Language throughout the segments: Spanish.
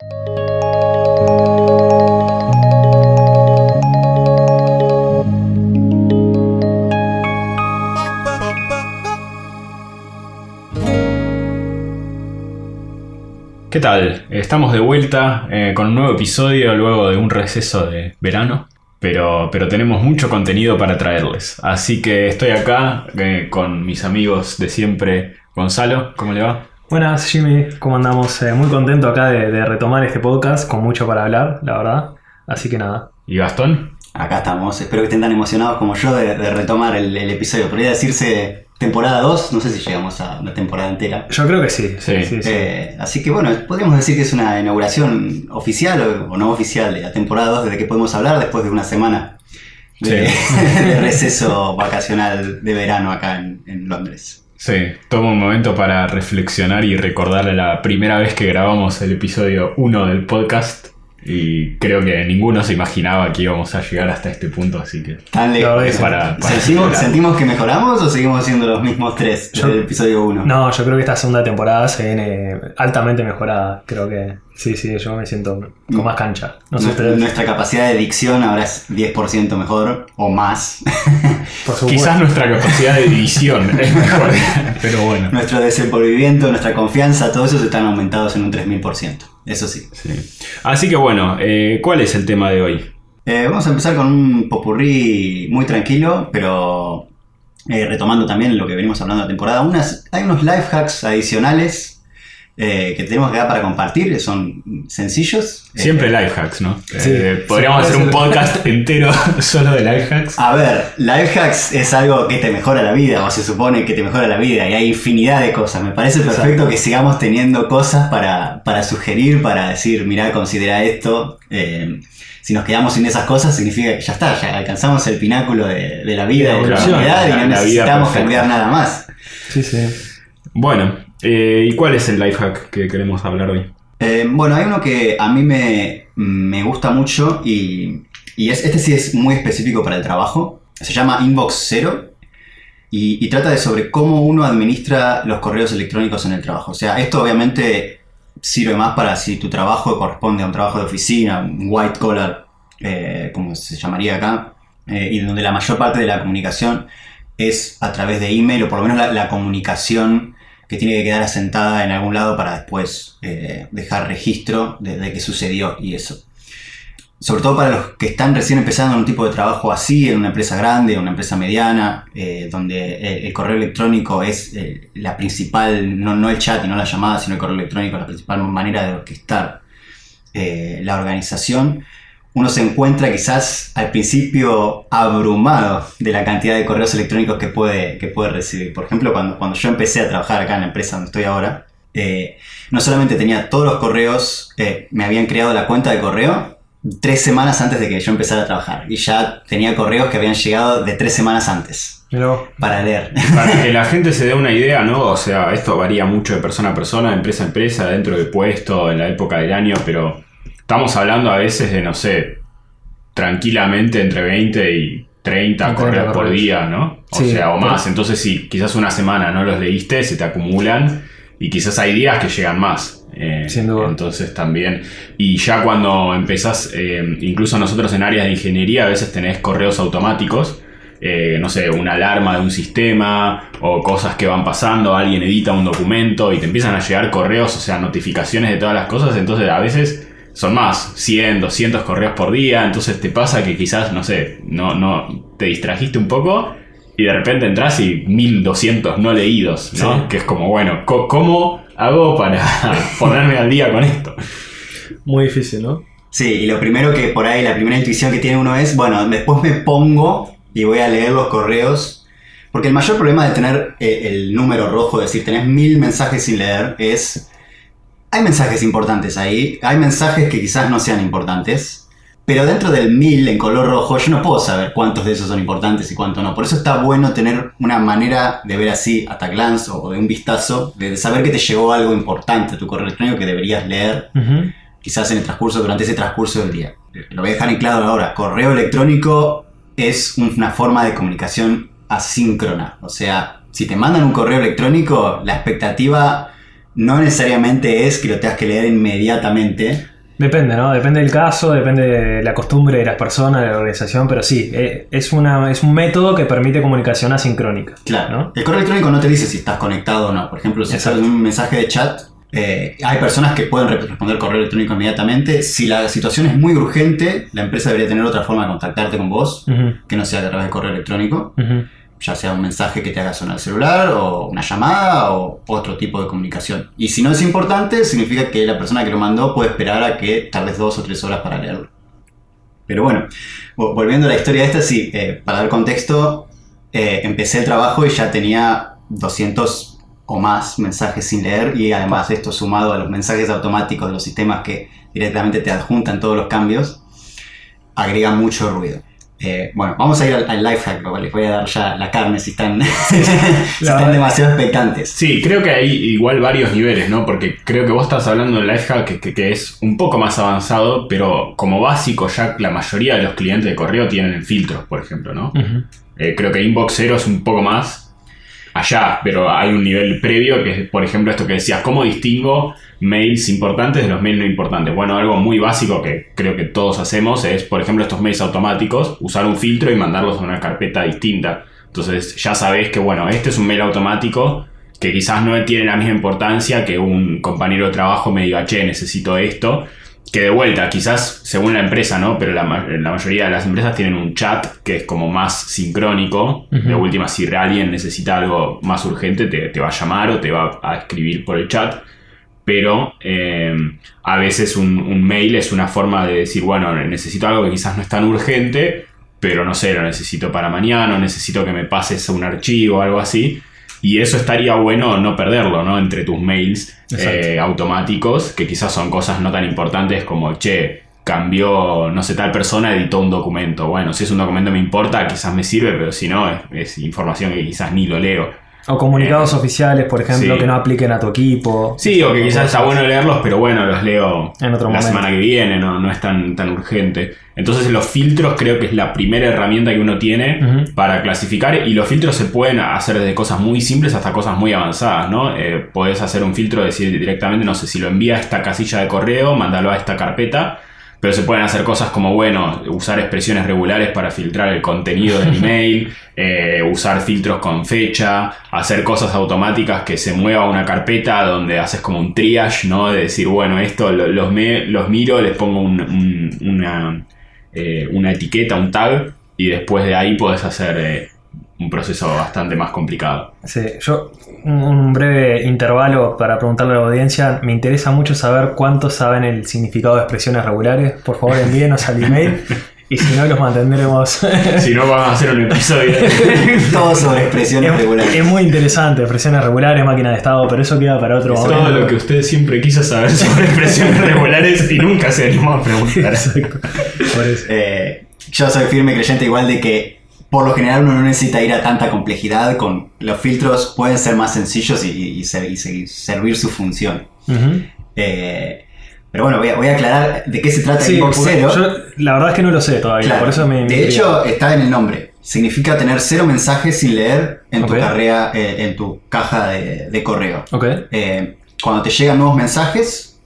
¿Qué tal? Estamos de vuelta eh, con un nuevo episodio luego de un receso de verano, pero, pero tenemos mucho contenido para traerles. Así que estoy acá eh, con mis amigos de siempre. Gonzalo, ¿cómo le va? Buenas Jimmy, ¿cómo andamos? Eh, muy contento acá de, de retomar este podcast con mucho para hablar, la verdad. Así que nada. ¿Y Gastón? Acá estamos, espero que estén tan emocionados como yo de, de retomar el, el episodio. Podría decirse temporada 2, no sé si llegamos a una temporada entera. Yo creo que sí. Sí. sí, sí. Eh, así que bueno, podríamos decir que es una inauguración oficial o, o no oficial de la temporada 2 desde que podemos hablar después de una semana de, de receso vacacional de verano acá en, en Londres. Sí, tomo un momento para reflexionar y recordar la primera vez que grabamos el episodio 1 del podcast. Y creo que ninguno se imaginaba que íbamos a llegar hasta este punto, así que... Tan lejos. Para, para ¿Sentimos, que mejoramos o seguimos siendo los mismos tres Yo- del episodio 1? No, yo creo que esta segunda temporada se viene altamente mejorada. Creo que sí, sí, yo me siento con más cancha. No sé Nuestra, capacidad de dicción ahora es 10% mejor o más. Por supuesto. Quizás nuestra capacidad de división es mejor, pero bueno. Nuestro desenvolvimiento, nuestra confianza, todo eso están aumentados en un 3000%. Eso sí. Sí. Así que bueno, eh, ¿cuál es el tema de hoy? Eh, vamos a empezar con un popurrí muy tranquilo, pero eh, retomando también lo que venimos hablando de la temporada. Unas, hay unos life hacks adicionales eh, que tenemos acá para compartir, que son sencillos. Eh, Siempre life hacks, ¿no? Sí, Eh, podríamos sí, hacer un podcast entero solo de life hacks. A ver, life hacks es algo que te mejora la vida, o se supone que te mejora la vida, y hay infinidad de cosas. Me parece perfecto Exacto. que sigamos teniendo cosas para, para sugerir, para decir, mirá, considera esto. Eh, si nos quedamos sin esas cosas, significa que ya está, ya alcanzamos el pináculo de, de la vida, de la Claro, humanidad, y no necesitamos cambiar nada más. Sí, sí. Bueno, eh, ¿y cuál es el life hack que queremos hablar hoy? Eh, bueno, hay uno que a mí me, me gusta mucho y, y es, este sí es muy específico para el trabajo. Se llama Inbox Zero y, trata de sobre cómo uno administra los correos electrónicos en el trabajo. O sea, esto obviamente sirve más para si tu trabajo corresponde a un trabajo de oficina, un white collar, eh, como se llamaría acá, y donde la mayor parte de la comunicación es a través de email o por lo menos la comunicación que tiene que quedar asentada en algún lado para después eh, dejar registro de, qué sucedió y eso. Sobre todo para los que están recién empezando en un tipo de trabajo así, en una empresa grande, en una empresa mediana, eh, donde el, el correo electrónico es eh, la principal, no, no el chat y no la llamada, sino el correo electrónico, la principal manera de orquestar eh, la organización. Uno se encuentra quizás al principio abrumado de la cantidad de correos electrónicos que puede, que puede recibir. Por ejemplo, cuando, cuando yo empecé a trabajar acá en la empresa donde estoy ahora, eh, no solamente tenía todos los correos, eh, me habían creado la cuenta de correo tres semanas antes de que yo empezara a trabajar. Y ya tenía correos que habían llegado de tres semanas antes vos. para leer. Para que la gente se dé una idea, ¿no? O sea, esto varía mucho de persona a persona, de empresa a empresa, dentro del puesto, en la época del año, pero estamos hablando a veces de, no sé, tranquilamente entre 20 y 30 30 correos por día, ¿no? O Sí, sea, o pero- más. Entonces, si quizás una semana no los leíste, se te acumulan y quizás hay días que llegan más. Eh, Sin duda. Entonces también. Y ya cuando empezás, eh, incluso nosotros en áreas de ingeniería, a veces tenés correos automáticos. eh, no sé, una alarma de un sistema o cosas que van pasando, alguien edita un documento y te empiezan a llegar correos, o sea, notificaciones de todas las cosas, entonces a veces son más, 100, 200 correos por día, entonces te pasa que quizás, no sé, no, no te distrajiste un poco y de repente entras y 1200 no leídos, ¿no? Sí. Que es como, bueno, ¿cómo hago para ponerme al día con esto? Muy difícil, ¿no? Sí, y lo primero que por ahí, la primera intuición que tiene uno es, bueno, después me pongo y voy a leer los correos. Porque el mayor problema de tener eh, el número rojo, es decir, tenés mil mensajes sin leer, es... Hay mensajes importantes ahí, hay mensajes que quizás no sean importantes, pero dentro del mil en color rojo yo no puedo saber cuántos de esos son importantes y cuántos no. Por eso está bueno tener una manera de ver así, at a glance o de un vistazo, de saber que te llegó algo importante a tu correo electrónico que deberías leer Ujú. quizás en el transcurso, durante ese transcurso del día. Lo voy a dejar en claro ahora. Correo electrónico es una forma de comunicación asíncrona. O sea, si te mandan un correo electrónico, la expectativa no necesariamente es que lo tengas que leer inmediatamente. Depende, ¿no? Depende del caso, depende de la costumbre de las personas, de la organización, pero sí, eh, es, una, es un método que permite comunicación asincrónica. Claro. ¿no? El correo electrónico no te dice si estás conectado o no. Por ejemplo, si sale un mensaje de chat, eh, hay personas que pueden re- responder correo electrónico inmediatamente. Si la situación es muy urgente, la empresa debería tener otra forma de contactarte con vos, que no sea a través de correo electrónico. Ya sea un mensaje que te haga sonar el celular o una llamada o otro tipo de comunicación. Y si no es importante, significa que la persona que lo mandó puede esperar a que tardes dos o tres horas para leerlo. Pero bueno, vo- volviendo a la historia esta, sí, eh, para dar contexto, eh, empecé el trabajo y ya tenía 200 o más mensajes sin leer y además esto sumado a los mensajes automáticos de los sistemas que directamente te adjuntan todos los cambios, agrega mucho ruido. Eh, bueno, vamos a ir al, al life hack, lo cual les voy a dar ya la carne si están, si están demasiado expectantes. Sí, creo que hay igual varios niveles, ¿no? Porque creo que vos estás hablando del lifehack que, que, que es un poco más avanzado, pero como básico ya la mayoría de los clientes de correo tienen filtros, por ejemplo, ¿no? Eh, creo que Inbox Zero es un poco más allá, pero hay un nivel previo que es, por ejemplo, esto que decías, ¿cómo distingo mails importantes de los mails no importantes? Bueno, algo muy básico que creo que todos hacemos es, por ejemplo, estos mails automáticos, usar un filtro y mandarlos a una carpeta distinta. Entonces ya sabés que, bueno, este es un mail automático que quizás no tiene la misma importancia que un compañero de trabajo me diga, che, necesito esto. Que de vuelta, quizás según la empresa, ¿no? Pero la, ma- la mayoría de las empresas tienen un chat que es como más sincrónico. De última, si alguien necesita algo más urgente, te, te va a llamar o te va a escribir por el chat. Pero eh, a veces un, un mail es una forma de decir, bueno, necesito algo que quizás no es tan urgente, pero no sé, lo necesito para mañana, o necesito que me pases un archivo o algo así. Y eso estaría bueno no perderlo, ¿no? Entre tus mails eh, automáticos, que quizás son cosas no tan importantes como, che, cambió, no sé, tal persona editó un documento. Bueno, si es un documento me importa, quizás me sirve, pero si no, es, es información que quizás ni lo leo. O comunicados oficiales, por ejemplo, sí. que no apliquen a tu equipo. Sí, o que quizás está bueno leerlos, pero bueno, los leo En otro la momento. semana que viene, no, no es tan, tan urgente. Entonces los filtros creo que es la primera herramienta que uno tiene para clasificar y los filtros se pueden hacer desde cosas muy simples hasta cosas muy avanzadas, ¿no? Eh, podés hacer un filtro, decir directamente, no sé, si lo envía a esta casilla de correo, mándalo a esta carpeta, pero se pueden hacer cosas como, bueno, usar expresiones regulares para filtrar el contenido del email, eh, usar filtros con fecha, hacer cosas automáticas que se mueva a una carpeta donde haces como un triage, ¿no? De decir, bueno, esto lo- los, me- los miro, les pongo un- un- una, eh, una etiqueta, un tag, y después de ahí podés hacer eh, un proceso bastante más complicado. Sí, yo, un, breve intervalo para preguntarle a la audiencia. Me interesa mucho saber cuántos saben el significado de expresiones regulares. Por favor, envíenos al email y si no, los mantendremos. si no, vamos a hacer un episodio. Todo sobre expresiones es, regulares. es muy interesante, expresiones regulares, máquina de estado, pero eso queda para otro Es momento. todo lo que usted siempre quiso saber sobre expresiones regulares y nunca se animó a preguntar. Exacto. Por eso. Eh, yo soy firme creyente igual de que por lo general uno no necesita ir a tanta complejidad, con los filtros pueden ser más sencillos y, y ser- y seguir- servir su función. Eh, pero bueno, voy a, voy a aclarar de qué se trata Sí, Inbox Zero. yo la verdad es que no lo sé todavía, Claro, por eso me. me de hecho, está en el nombre. Significa tener cero mensajes sin leer en tu carrera, eh, en tu caja de, de correo. Eh, cuando te llegan nuevos mensajes,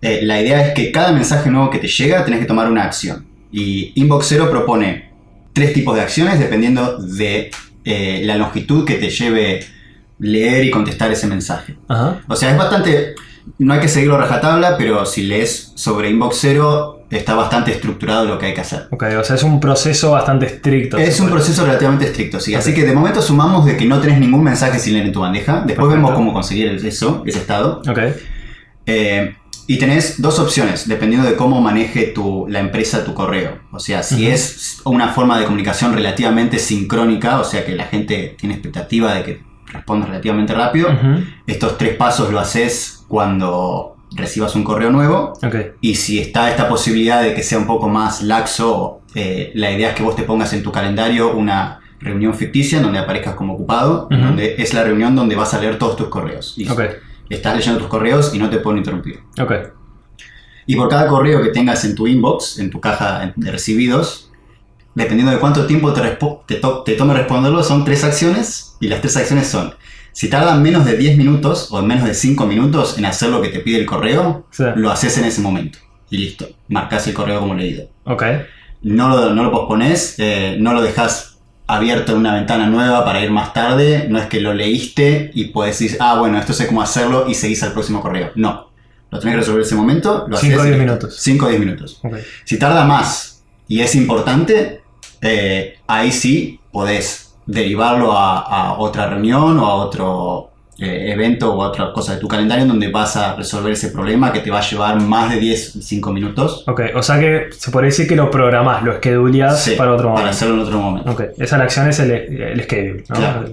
la idea es que cada mensaje nuevo que te llega tenés que tomar una acción. Y Inbox Zero propone tres tipos de acciones dependiendo de eh, la longitud que te lleve leer y contestar ese mensaje. Ajá. O sea, es bastante. No hay que seguirlo a rajatabla, pero si lees sobre Inbox Zero, está bastante estructurado lo que hay que hacer. Ok, o sea, es un proceso bastante estricto. Es un proceso relativamente estricto, sí. Así que de momento sumamos de que no tenés ningún mensaje sin leer en tu bandeja. Después Perfecto. vemos cómo conseguir eso, ese estado. Ok. Eh, y tenés dos opciones, dependiendo de cómo maneje tu, la empresa tu correo. O sea, si es una forma de comunicación relativamente sincrónica, o sea que la gente tiene expectativa de que respondas relativamente rápido, estos tres pasos lo haces cuando recibas un correo nuevo. Y si está esta posibilidad de que sea un poco más laxo, eh, la idea es que vos te pongas en tu calendario una reunión ficticia en donde aparezcas como ocupado, donde es la reunión donde vas a leer todos tus correos. Y. estás leyendo tus correos y no te pueden interrumpir. Ok. Y por cada correo que tengas en tu inbox, en tu caja de recibidos, dependiendo de cuánto tiempo te, te, to- te tome responderlo, son tres acciones. Y las tres acciones son Si tardan menos de 10 minutos o menos de 5 minutos en hacer lo que te pide el correo, Sí. lo haces en ese momento. Y listo. Marcás el correo como leído. Ok. No lo, no lo pospones, eh, no lo dejas abierto en una ventana nueva para ir más tarde. No es que lo leíste y puedes decir, ah, bueno, esto sé cómo hacerlo y seguís al próximo correo. No. Lo tenés que resolver en ese momento. Lo Cinco o haces diez y- minutos. 5 o 10 minutos. Si tarda más y es importante, eh, ahí sí podés derivarlo a, a otra reunión o a otro eh, evento o otra cosa de tu calendario en donde vas a resolver ese problema que te va a llevar más de 10, 5 minutos. Ok, o sea que se podría decir que lo programás, lo scheduleás Sí, para otro momento. para hacerlo en otro momento. Ok, esa la acción es el, el schedule, ¿no? Claro.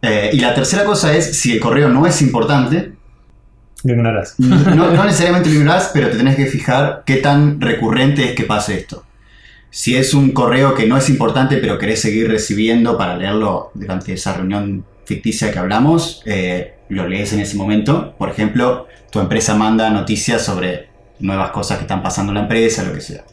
Eh, y la tercera cosa es, si el correo no es importante, Lo ignorás. no, no necesariamente lo ignorás, pero te tenés que fijar qué tan recurrente es que pase esto. Si es un correo que no es importante, pero querés seguir recibiendo para leerlo durante esa reunión ficticia que hablamos, eh, lo lees en ese momento. Por ejemplo, tu empresa manda noticias sobre nuevas cosas que están pasando en la empresa, lo que sea.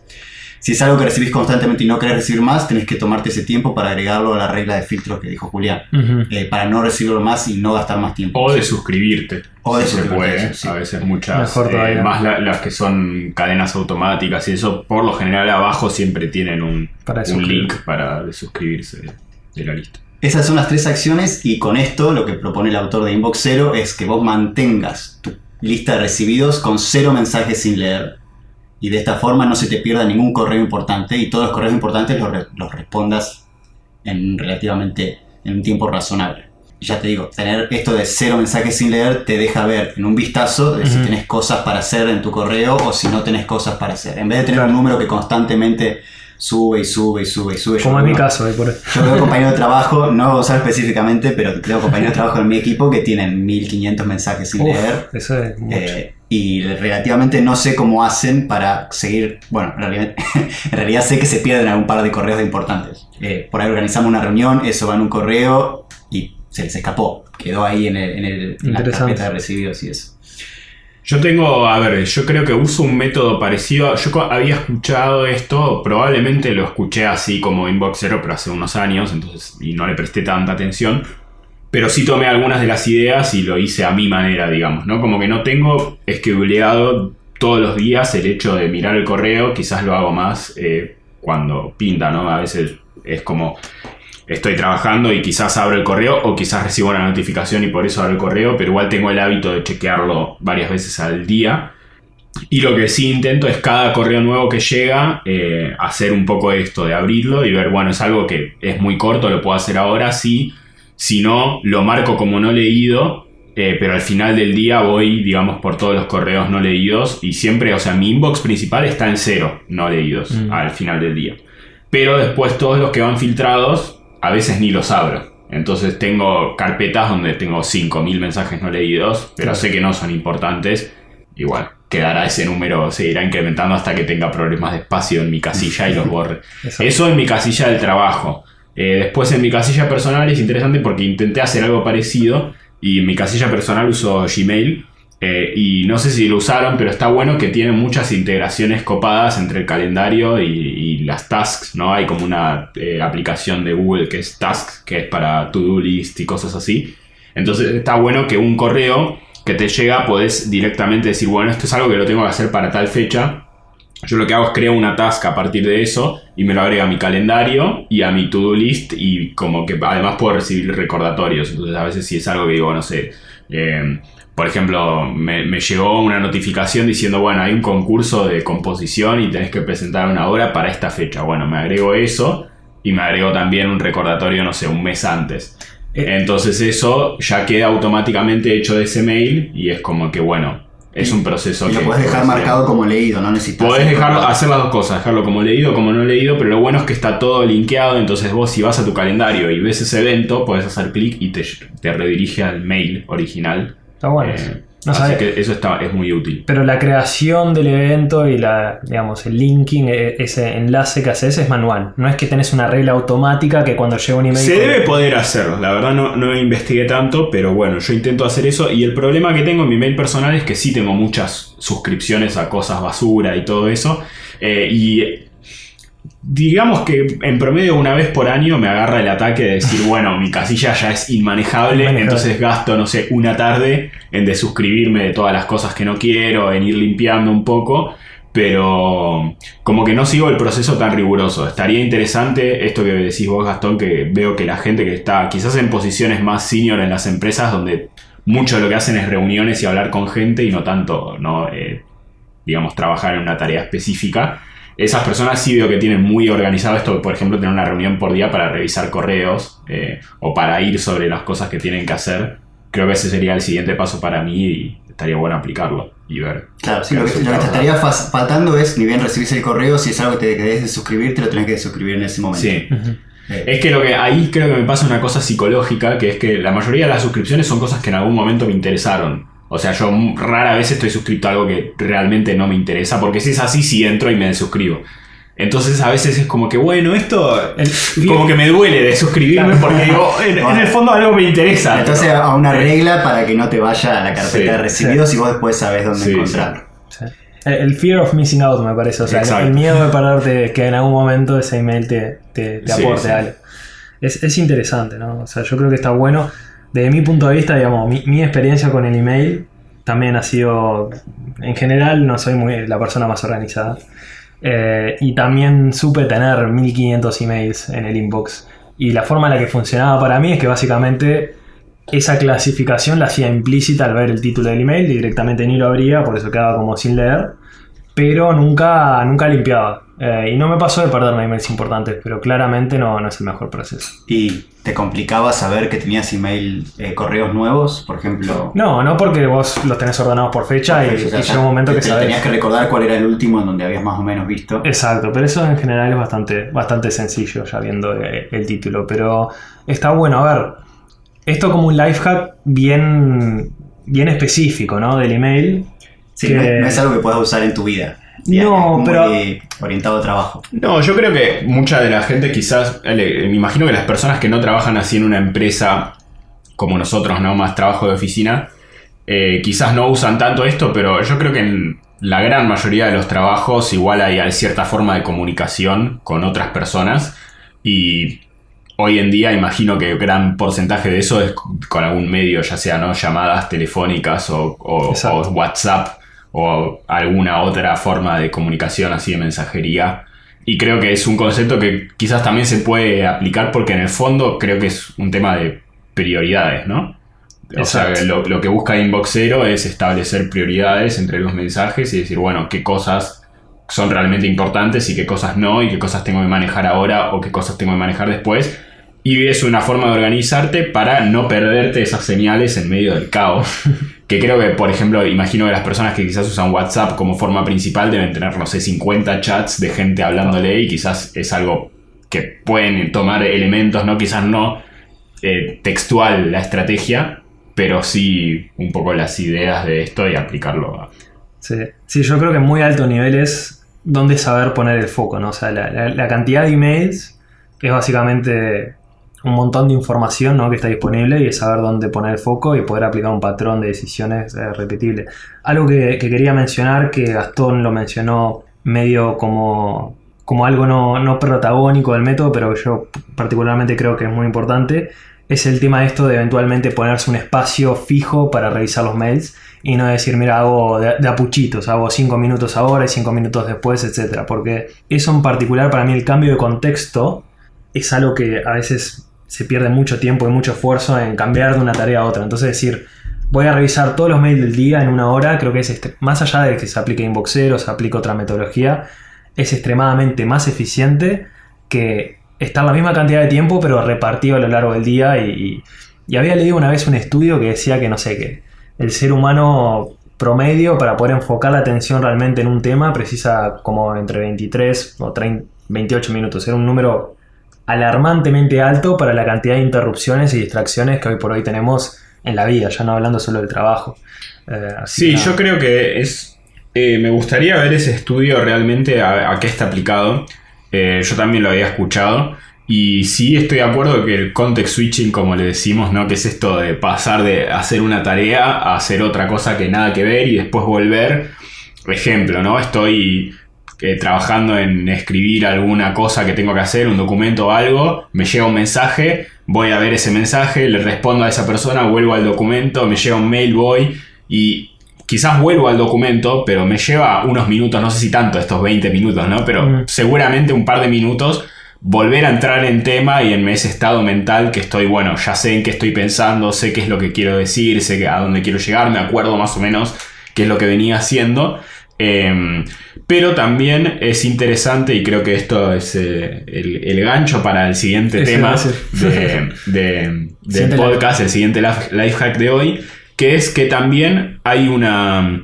Si es algo que recibís constantemente y no querés recibir más, tenés que tomarte ese tiempo para agregarlo a la regla de filtros que dijo Julián. Eh, para no recibirlo más y no gastar más tiempo. O de suscribirte. O de si se suscribirte, puede. sí. A veces muchas. Mejor eh, todavía. más la- las que son cadenas automáticas y eso, por lo general abajo siempre tienen un, Para un link para de suscribirse de, de la lista. Esas son las tres acciones y con esto lo que propone el autor de Inbox Zero es que vos mantengas tu lista de recibidos con cero mensajes sin leer. Y de esta forma no se te pierda ningún correo importante y todos los correos importantes los, re- los respondas en relativamente en un tiempo razonable. Y ya te digo, tener esto de cero mensajes sin leer te deja ver en un vistazo de si Ujú. tenés cosas para hacer en tu correo o si no tenés cosas para hacer. En vez de tener un número que constantemente sube y sube y sube y sube. yo Como en mi caso, eh, por yo tengo compañeros de trabajo, no voy a usar específicamente, pero tengo compañeros de trabajo en mi equipo que tienen 1500 mensajes sin Uf, leer. eso es mucho. eh, y relativamente no sé cómo hacen para seguir. Bueno, en realidad, en realidad sé que se pierden algún par de correos importantes. Eh, por ahí organizamos una reunión, eso va en un correo y se les escapó. Quedó ahí en, el, en, el, en la carpeta de recibidos y eso. Yo tengo, a ver, yo creo que uso un método parecido. Yo había escuchado esto, probablemente lo escuché así como Inboxero, pero hace unos años, entonces, y no le presté tanta atención. Pero sí tomé algunas de las ideas y lo hice a mi manera, digamos, ¿no? Como que no tengo esquebuleado todos los días el hecho de mirar el correo, quizás lo hago más eh, cuando pinta, ¿no? A veces es como estoy trabajando y quizás abro el correo o quizás recibo una notificación y por eso abro el correo, pero igual tengo el hábito de chequearlo varias veces al día. Y lo que sí intento es cada correo nuevo que llega, eh, hacer un poco esto de abrirlo y ver, bueno, es algo que es muy corto, lo puedo hacer ahora, sí. No, lo marco como no leído, eh, pero al final del día voy, digamos, por todos los correos no leídos y siempre, o sea, mi inbox principal está en cero no leídos Mm. al final del día. Pero después todos los que van filtrados, a veces ni los abro. Entonces tengo carpetas donde tengo 5.000 mensajes no leídos, pero sé que no son importantes. Igual, quedará ese número, se irá incrementando hasta que tenga problemas de espacio en mi casilla y los borre. Eso. Eso en mi casilla del trabajo. Eh, después en mi casilla personal es interesante porque intenté hacer algo parecido y en mi casilla personal uso Gmail. eh, y no sé si lo usaron, pero está bueno que tiene muchas integraciones copadas entre el calendario y, las tasks, ¿no? Hay como una eh, aplicación de Google que es Tasks, que es para to-do list y cosas así. Entonces está bueno que un correo que te llega podés directamente decir, bueno, esto es algo que lo tengo que hacer para tal fecha. Yo lo que hago es creo una task a partir de eso y me lo agrega a mi calendario y a mi to-do list y como que además puedo recibir recordatorios. Entonces a veces si es algo que digo, no sé, eh, por ejemplo, me, me llegó una notificación diciendo, bueno, hay un concurso de composición y tenés que presentar una obra para esta fecha. Bueno, me agrego eso y me agrego también un recordatorio, no sé, un mes antes. Eh. Entonces eso ya queda automáticamente hecho de ese mail y es como que, bueno, es un proceso Y lo que... puedes dejar marcado como leído, no necesitas. Podés dejarlo, hacer las dos cosas, dejarlo como leído, como no leído, pero lo bueno es que está todo linkeado, entonces vos si vas a tu calendario y ves ese evento, podés hacer clic y te, te redirige al mail original. Está bueno. Eh. No así que eso está, es muy útil. Pero la creación del evento y la, digamos, el linking, eh, ese enlace que haces es manual. No es que tenés una regla automática que cuando llega un email. Se debe poder hacerlo, la verdad no, no investigué tanto, pero bueno, yo intento hacer eso y el problema que tengo en mi mail personal es que sí tengo muchas suscripciones a cosas basura y todo eso, eh, y digamos que en promedio una vez por año me agarra el ataque de decir, bueno, mi casilla ya es inmanejable, Inmanejable. entonces gasto, no sé, una tarde en desuscribirme de todas las cosas que no quiero, en ir limpiando un poco, pero como que no sigo el proceso tan riguroso. Estaría interesante esto que decís vos, Gastón, que veo que la gente que está quizás en posiciones más senior en las empresas, donde mucho de lo que hacen es reuniones y hablar con gente y no tanto, no, Eh, digamos, trabajar en una tarea específica. Esas personas sí veo que tienen muy organizado esto, por ejemplo, tener una reunión por día para revisar correos eh, o para ir sobre las cosas que tienen que hacer. Creo que ese sería el siguiente paso para mí y estaría bueno aplicarlo y ver. Claro, sí, lo que, lo que te estaría faltando es, ni bien recibís el correo, si es algo que te querés de suscribir, te lo tenés que suscribir en ese momento. Sí. Es que lo que ahí creo que me pasa una cosa psicológica, que es que la mayoría de las suscripciones son cosas que en algún momento me interesaron. O sea, yo rara vez estoy suscrito a algo que realmente no me interesa, porque si es así, sí entro y me desuscribo. Entonces a veces es como que, bueno, esto El- como que me duele de suscribirme porque digo, en, en el fondo algo me interesa. Entonces a una regla para que no te vaya a la carpeta Sí, de recibidos y vos después sabés dónde Sí, encontrarlo. Sí. El fear of missing out, me parece. O sea, el- miedo de perderte que en algún momento ese email te, te, te Sí, aporte sí. algo. Es, es interesante, ¿no? O sea, yo creo que está bueno. Desde mi punto de vista, digamos, mi, experiencia con el email también ha sido. En general, no soy muy la persona más organizada. Eh, y también supe tener 1500 emails en el inbox. Y la forma en la que funcionaba para mí es que básicamente esa clasificación la hacía implícita al ver el título del email, directamente ni lo abría, por eso quedaba como sin leer, pero nunca, nunca limpiaba. Eh, y no me pasó de perderme emails importantes, pero claramente no, no es el mejor proceso. ¿Y te complicaba saber que tenías email, eh, correos nuevos? Por ejemplo, No, no porque vos los tenés ordenados por fecha y, o sea, y llega un momento te- que sabés. tenías que recordar cuál era el último en donde habías más o menos visto. Exacto, pero eso en general es bastante, bastante sencillo ya viendo eh, el título. Pero está bueno, a ver, esto como un life hack bien, bien específico, ¿no? Del email. Sí, que- no, es, no es algo que puedas usar en tu vida. No, pero- orientado a trabajo. No, yo creo que mucha de la gente quizás, me imagino que las personas que no trabajan así en una empresa como nosotros, ¿no? Más trabajo de oficina, eh, quizás no usan tanto esto, pero yo creo que en la gran mayoría de los trabajos igual hay, hay cierta forma de comunicación con otras personas y hoy en día imagino que gran porcentaje de eso es con algún medio, ya sea ¿no? llamadas telefónicas o, o- Exacto. o WhatsApp o alguna otra forma de comunicación así de mensajería. Y creo que es un concepto que quizás también se puede aplicar porque en el fondo creo que es un tema de prioridades, ¿no? O sea, Exacto. lo, lo que busca Inboxero es establecer prioridades entre los mensajes y decir, bueno, qué cosas son realmente importantes y qué cosas no, y qué cosas tengo que manejar ahora o qué cosas tengo que manejar después. Y es una forma de organizarte para no perderte esas señales en medio del caos. Que creo que, por ejemplo, imagino que las personas que quizás usan WhatsApp como forma principal deben tener, no sé, 50 chats de gente hablándole y quizás es algo que pueden tomar elementos, ¿no? Quizás no eh, textual la estrategia, pero sí un poco las ideas de esto y aplicarlo a... Sí. Sí, yo creo que muy alto nivel es dónde saber poner el foco, ¿no? O sea, la- la cantidad de emails es básicamente un montón de información ¿no? que está disponible y es saber dónde poner el foco y poder aplicar un patrón de decisiones eh, repetible. Algo que, que quería mencionar, que Gastón lo mencionó medio como, como algo no, no protagónico del método, pero que yo particularmente creo que es muy importante, es el tema de esto de eventualmente ponerse un espacio fijo para revisar los mails y no decir, mira, hago de, apuchitos, hago 5 minutos ahora y 5 minutos después, etc. Porque eso en particular, para mí, el cambio de contexto es algo que a veces se pierde mucho tiempo y mucho esfuerzo en cambiar de una tarea a otra. Entonces, decir, voy a revisar todos los mails del día en una hora, creo que es este- más allá de que se aplique Inboxero, se aplique otra metodología, es extremadamente más eficiente que estar la misma cantidad de tiempo, pero repartido a lo largo del día. Y había leído una vez un estudio que decía que, no sé, que el ser humano promedio para poder enfocar la atención realmente en un tema precisa como entre 23 o 30, 28 minutos. Era un número alarmantemente alto para la cantidad de interrupciones y distracciones que hoy por hoy tenemos en la vida, ya no hablando solo del trabajo. Eh, Sí, yo creo que es... eh, me gustaría ver ese estudio realmente a, a qué está aplicado. Eh, yo también lo había escuchado. Y sí estoy de acuerdo que el context switching, como le decimos, ¿no? Que es esto de pasar de hacer una tarea a hacer otra cosa que nada que ver y después volver. Ejemplo, ¿no? Estoy eh, trabajando en escribir alguna cosa que tengo que hacer, un documento o algo, me llega un mensaje, voy a ver ese mensaje, le respondo a esa persona, vuelvo al documento, me llega un mail, voy y quizás vuelvo al documento, pero me lleva unos minutos, no sé si tanto, estos 20 minutos, ¿no? Pero Mm. seguramente un par de minutos volver a entrar en tema y en ese estado mental que estoy, bueno, ya sé en qué estoy pensando, sé qué es lo que quiero decir, sé a dónde quiero llegar, me acuerdo más o menos qué es lo que venía haciendo. Eh, pero también es interesante, y creo que esto es eh, el, el gancho para el siguiente tema de, de- del podcast, el siguiente life hack de hoy, que es que también hay una,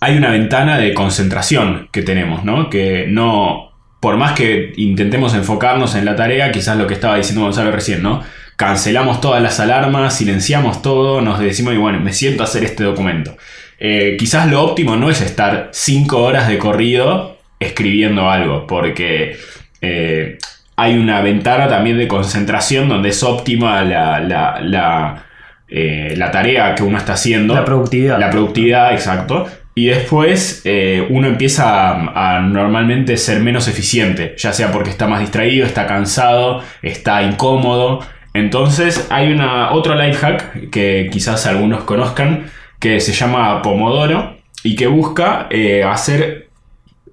hay una ventana de concentración que tenemos, ¿no? Que no, por más que intentemos enfocarnos en la tarea, quizás lo que estaba diciendo Gonzalo recién, ¿no? Cancelamos todas las alarmas, silenciamos todo, nos decimos, y bueno, me siento a hacer este documento. Eh, quizás lo óptimo no es estar cinco horas de corrido escribiendo algo, porque eh, hay una ventana también de concentración donde es óptima la, la- la, eh, la tarea que uno está haciendo. La productividad. La productividad, exacto. Y después uno empieza a, a normalmente ser menos eficiente, ya sea porque está más distraído, está cansado, está incómodo. Entonces hay una, otro life hack que quizás algunos conozcan, que se llama Pomodoro y que busca eh, hacer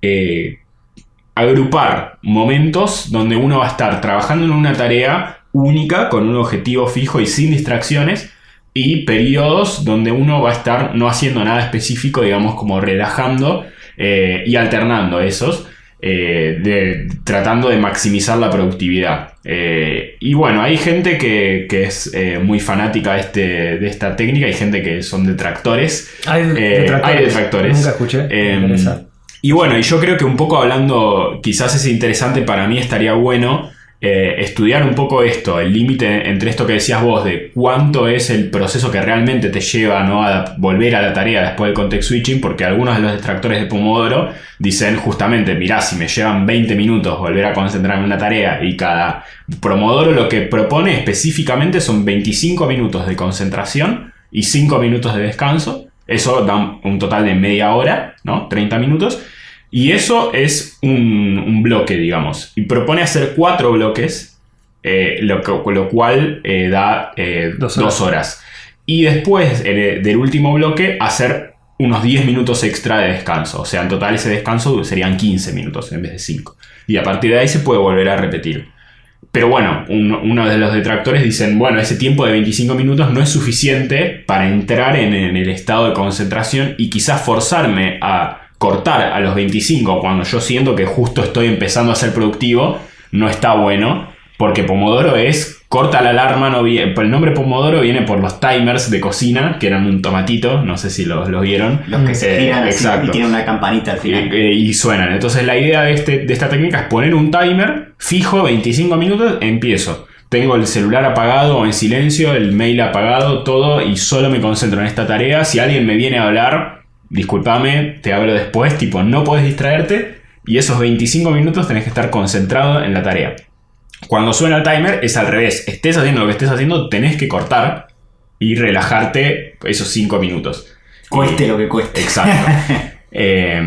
eh, agrupar momentos donde uno va a estar trabajando en una tarea única con un objetivo fijo y sin distracciones y periodos donde uno va a estar no haciendo nada específico, digamos como relajando eh, y alternando esos, eh, de- tratando de maximizar la productividad. Eh, y bueno, hay gente que, que es eh, muy fanática de, este, de esta técnica, hay gente que son detractores. Hay detractores. hay detractores. Nunca escuché. Me Em, y bueno, y yo creo que un poco hablando, quizás es interesante para mí, estaría bueno eh, estudiar un poco esto, el límite entre esto que decías vos, de cuánto es el proceso que realmente te lleva ¿no? a volver a la tarea después del context switching, porque algunos de los detractores de Pomodoro dicen justamente, mirá, si me llevan 20 minutos volver a concentrarme en una tarea y cada Pomodoro lo que propone específicamente son 25 minutos de concentración y 5 minutos de descanso. Eso da un un total de media hora, ¿no? 30 minutos. Y eso es un, un bloque, digamos. Y propone hacer cuatro bloques, eh, lo, cual eh, da eh, Dos dos, horas. Y después del último bloque, hacer unos 10 minutos extra de descanso. O sea, en total ese descanso serían 15 minutos en vez de 5. Y a partir de ahí se puede volver a repetir. Pero bueno, un- uno de los detractores dicen, bueno, ese tiempo de 25 minutos no es suficiente para entrar en, en el estado de concentración y quizás forzarme a cortar a los 25 cuando yo siento que justo estoy empezando a ser productivo, no está bueno, porque Pomodoro es corta la alarma, no viene, el nombre Pomodoro viene por los timers de cocina, que eran un tomatito, no sé si los, los vieron. Los que se Eh, giran así exacto. y tienen una campanita al final. eh, y suenan. Entonces la idea de, este, de esta técnica es poner un timer fijo, 25 minutos, empiezo. Tengo el celular apagado o en silencio, el mail apagado, todo, y solo me concentro en esta tarea. Si alguien me viene a hablar, discúlpame, te hablo después, tipo, no puedes distraerte, y esos 25 minutos tenés que estar concentrado en la tarea. Cuando suena el timer es al revés, estés haciendo lo que estés haciendo, tenés que cortar y relajarte esos 5 minutos. Cueste lo que cueste. Exacto. Eh,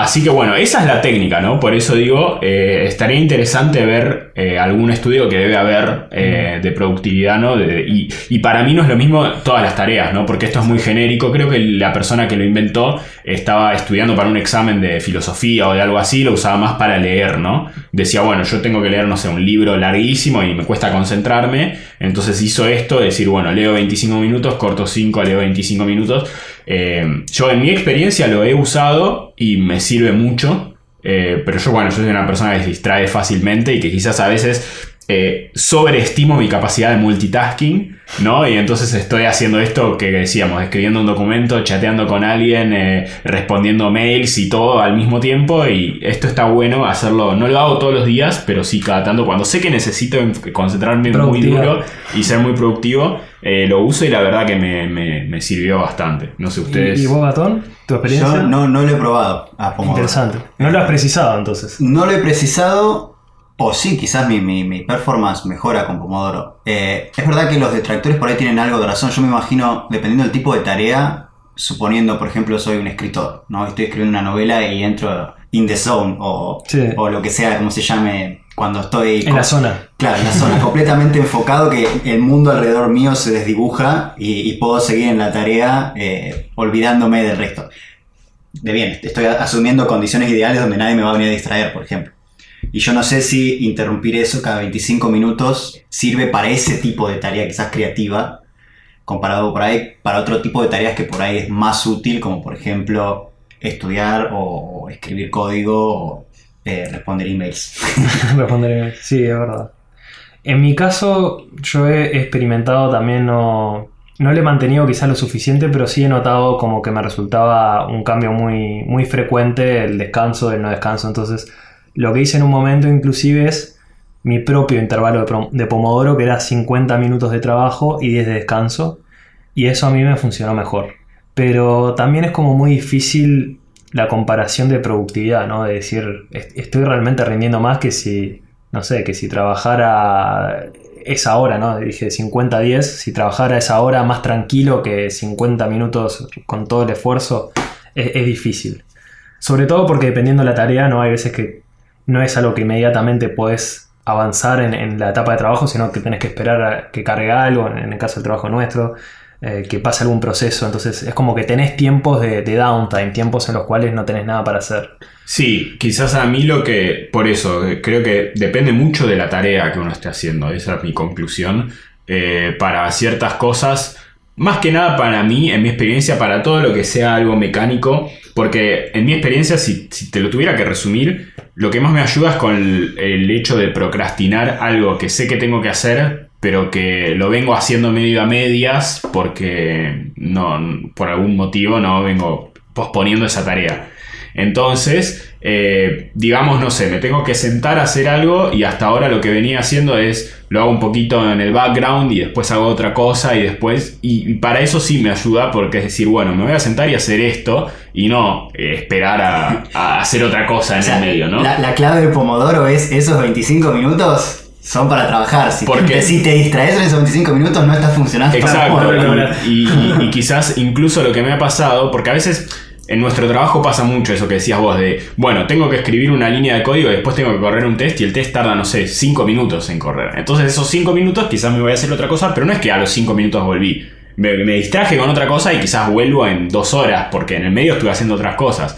así que bueno, esa es la técnica, ¿no? Por eso digo, eh, estaría interesante ver eh, algún estudio que debe haber eh, de productividad, ¿no? De- y, y para mí no es lo mismo todas las tareas, ¿no? Porque esto es muy genérico. Creo que la persona que lo inventó estaba estudiando para un examen de filosofía o de algo así, lo usaba más para leer, ¿no? Decía, bueno, yo tengo que leer, no sé, un libro larguísimo y me cuesta concentrarme. Entonces hizo esto, de decir, bueno, leo 25 minutos, corto 5, leo 25 minutos. Eh, yo en mi experiencia lo he usado y me sirve mucho. eh, pero yo, bueno, yo soy una persona que se distrae fácilmente y que quizás a veces eh, sobreestimo mi capacidad de multitasking, ¿no? Y entonces estoy haciendo esto que decíamos, escribiendo un documento, chateando con alguien, eh, respondiendo mails y todo al mismo tiempo. Y esto está bueno hacerlo, no lo hago todos los días, pero sí cada tanto, cuando sé que necesito concentrarme muy duro y ser muy productivo, eh, lo uso y la verdad que me, me- me sirvió bastante. No sé ustedes. ¿Y, y vos, Gatón? ¿Tu experiencia? Yo no, no lo he probado a Pomodoro. Interesante. No lo has precisado entonces. No lo he precisado, o sí, quizás mi, mi- mi performance mejora con Pomodoro. Eh, es verdad que los detractores por ahí tienen algo de razón. Yo me imagino, dependiendo del tipo de tarea, suponiendo, por ejemplo, soy un escritor, ¿no? Estoy escribiendo una novela y entro. in the zone o, Sí. o lo que sea, como se llame, cuando estoy... En la zona. Claro, en la zona, completamente enfocado que el mundo alrededor mío se desdibuja y, y puedo seguir en la tarea eh, olvidándome del resto. De bien, estoy asumiendo condiciones ideales donde nadie me va a venir a distraer, por ejemplo. Y yo no sé si interrumpir eso cada 25 minutos sirve para ese tipo de tarea quizás creativa, comparado por ahí para otro tipo de tareas que por ahí es más útil, como por ejemplo estudiar o escribir código o eh, responder emails. Responder emails. Sí, es verdad. En mi caso, yo he experimentado también, no, no le he mantenido quizás lo suficiente, pero sí he notado como que me resultaba un cambio muy, muy frecuente el descanso, el no descanso. Entonces, lo que hice en un momento inclusive es mi propio intervalo de, Pomodoro, que era 50 minutos de trabajo y 10 de descanso. Y eso a mí me funcionó mejor. Pero también es como muy difícil la comparación de productividad, ¿no? De decir, "Est- estoy realmente rindiendo más que si, no sé, que si trabajara esa hora, ¿no? Dije 50 a 10, si trabajara esa hora más tranquilo que 50 minutos con todo el esfuerzo, es, es difícil. Sobre todo porque dependiendo de la tarea, ¿no? Hay veces que no es algo que inmediatamente podés avanzar en, en la etapa de trabajo, sino que tenés que esperar a que cargue algo, en el caso del trabajo nuestro, eh, que pase algún proceso. Entonces es como que tenés tiempos de, de downtime, tiempos en los cuales no tenés nada para hacer. Sí, quizás a mí lo que, por eso, eh, creo que depende mucho de la tarea que uno esté haciendo, esa es mi conclusión. Eh, para ciertas cosas, más que nada para mí, en mi experiencia, para todo lo que sea algo mecánico, porque en mi experiencia, si, te lo tuviera que resumir, lo que más me ayuda es con el, el hecho de procrastinar algo que sé que tengo que hacer, pero que lo vengo haciendo medio a medias porque no, por algún motivo no vengo posponiendo esa tarea. Entonces, eh, digamos, no sé, me tengo que sentar a hacer algo y hasta ahora lo que venía haciendo es lo hago un poquito en el background y después hago otra cosa y después, y, y para eso sí me ayuda porque es decir, bueno, me voy a sentar y hacer esto y no eh, esperar a, a hacer otra cosa en O sea, el medio, ¿no? la, la clave de Pomodoro es esos 25 minutos son para trabajar. Si, Porque- te, si te distraes en esos 25 minutos no estás funcionando. Exacto, y, y- y quizás incluso lo que me ha pasado, porque a veces en nuestro trabajo pasa mucho eso que decías vos de, bueno, tengo que escribir una línea de código y después tengo que correr un test y el test tarda, no sé, 5 minutos en correr. Entonces esos 5 minutos quizás me voy a hacer otra cosa, pero no es que a los 5 minutos volví. Me, distraje con otra cosa y quizás vuelvo en 2 horas, porque en el medio estuve haciendo otras cosas.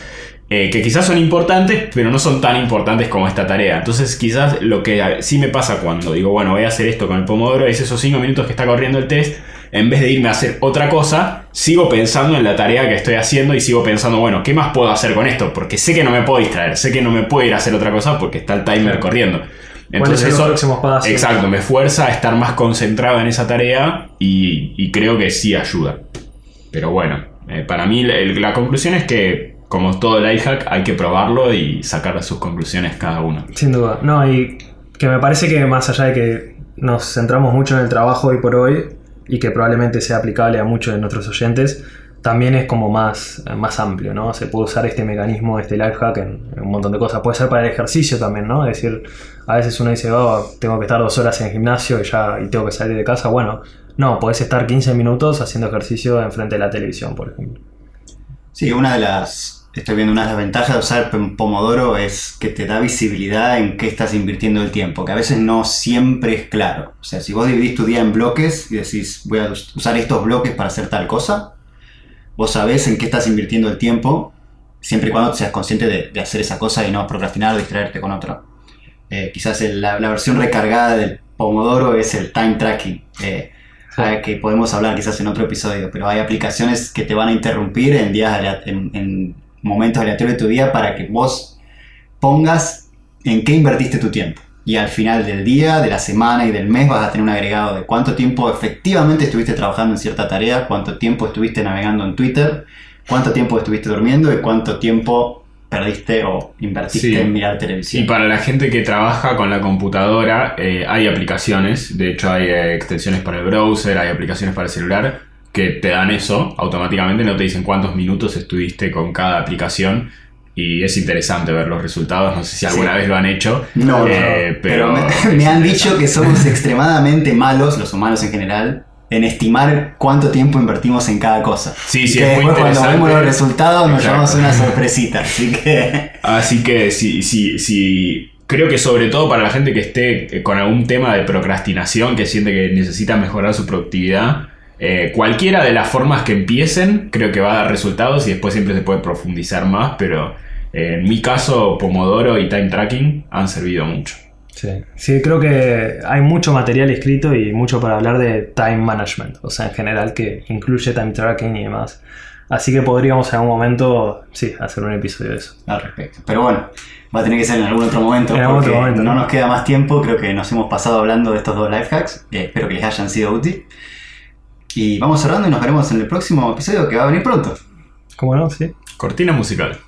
eh, que quizás son importantes, pero no son tan importantes como esta tarea. Entonces, quizás lo que sí me pasa cuando digo, bueno, voy a hacer esto con el Pomodoro, es esos 5 minutos que está corriendo el test, en vez de irme a hacer otra cosa, sigo pensando en la tarea que estoy haciendo y sigo pensando, bueno, ¿qué más puedo hacer con esto? Porque sé que no me puedo distraer, sé que no me puedo ir a hacer otra cosa porque está el timer corriendo. ¿Cuáles Entonces eso, próximos pasos? exacto, me fuerza a estar más concentrado en esa tarea y, y creo que sí ayuda. Pero bueno, eh, para mí la, la conclusión es que, como todo el iHack, hay que probarlo y sacar sus conclusiones cada uno. Sin duda. No, y que me parece que más allá de que nos centramos mucho en el trabajo hoy por hoy y que probablemente sea aplicable a muchos de nuestros oyentes, también es como más, más amplio, ¿no? Se puede usar este mecanismo, este life hack en, en un montón de cosas. Puede ser para el ejercicio también, ¿no? Es decir, a veces uno dice, oh, tengo que estar dos horas en el gimnasio y ya y tengo que salir de casa. Bueno, no, podés estar 15 minutos haciendo ejercicio enfrente de la televisión, por ejemplo. Sí, una de las. Estoy viendo una de las ventajas de usar Pom- Pomodoro es que te da visibilidad en qué estás invirtiendo el tiempo, que a veces no siempre es claro. O sea, si vos dividís tu día en bloques y decís, voy a us- usar estos bloques para hacer tal cosa, vos sabés en qué estás invirtiendo el tiempo, siempre y cuando seas consciente de, de hacer esa cosa y no procrastinar o distraerte con otra. Eh, quizás el- la, la versión recargada del Pomodoro es el time tracking. eh, ah, que podemos hablar quizás en otro episodio, pero hay aplicaciones que te van a interrumpir en días en, en momentos aleatorios de tu día para que vos pongas en qué invertiste tu tiempo. Y al final del día, de la semana y del mes vas a tener un agregado de cuánto tiempo efectivamente estuviste trabajando en cierta tarea, cuánto tiempo estuviste navegando en Twitter, cuánto tiempo estuviste durmiendo y cuánto tiempo perdiste o invertiste Sí. en mirar televisión. Y para la gente que trabaja con la computadora, eh, hay aplicaciones, de hecho hay eh, extensiones para el browser, hay aplicaciones para el celular que te dan eso automáticamente, no te dicen cuántos minutos estuviste con cada aplicación y es interesante ver los resultados, no sé si alguna Sí. vez lo han hecho, No, eh, pero, pero, me, han dicho que somos extremadamente malos, los humanos en general, en estimar cuánto tiempo invertimos en cada cosa. Sí, sí, que es muy después cuando interesante. vemos los resultados nos llevamos una sorpresita. Así que Así que sí, sí, sí. Creo que sobre todo para la gente que esté eh, con algún tema de procrastinación, que siente que necesita mejorar su productividad, eh, cualquiera de las formas que empiecen, creo que va a dar resultados y después siempre se puede profundizar más, pero eh, en mi caso, Pomodoro y Time Tracking han servido mucho. Sí. sí, creo que hay mucho material escrito y mucho para hablar de time management, o sea, en general que incluye time tracking y demás. Así que podríamos en algún momento, sí, hacer un episodio de eso. al respecto. Pero bueno, va a tener que ser en algún otro momento. En algún porque otro momento, no ¿no? nos queda más tiempo. Creo que nos hemos pasado hablando de estos dos life hacks. Eh, espero que les hayan sido útiles. Y vamos cerrando y nos veremos en el próximo episodio que va a venir pronto. ¿Cómo no? Sí. Cortina musical.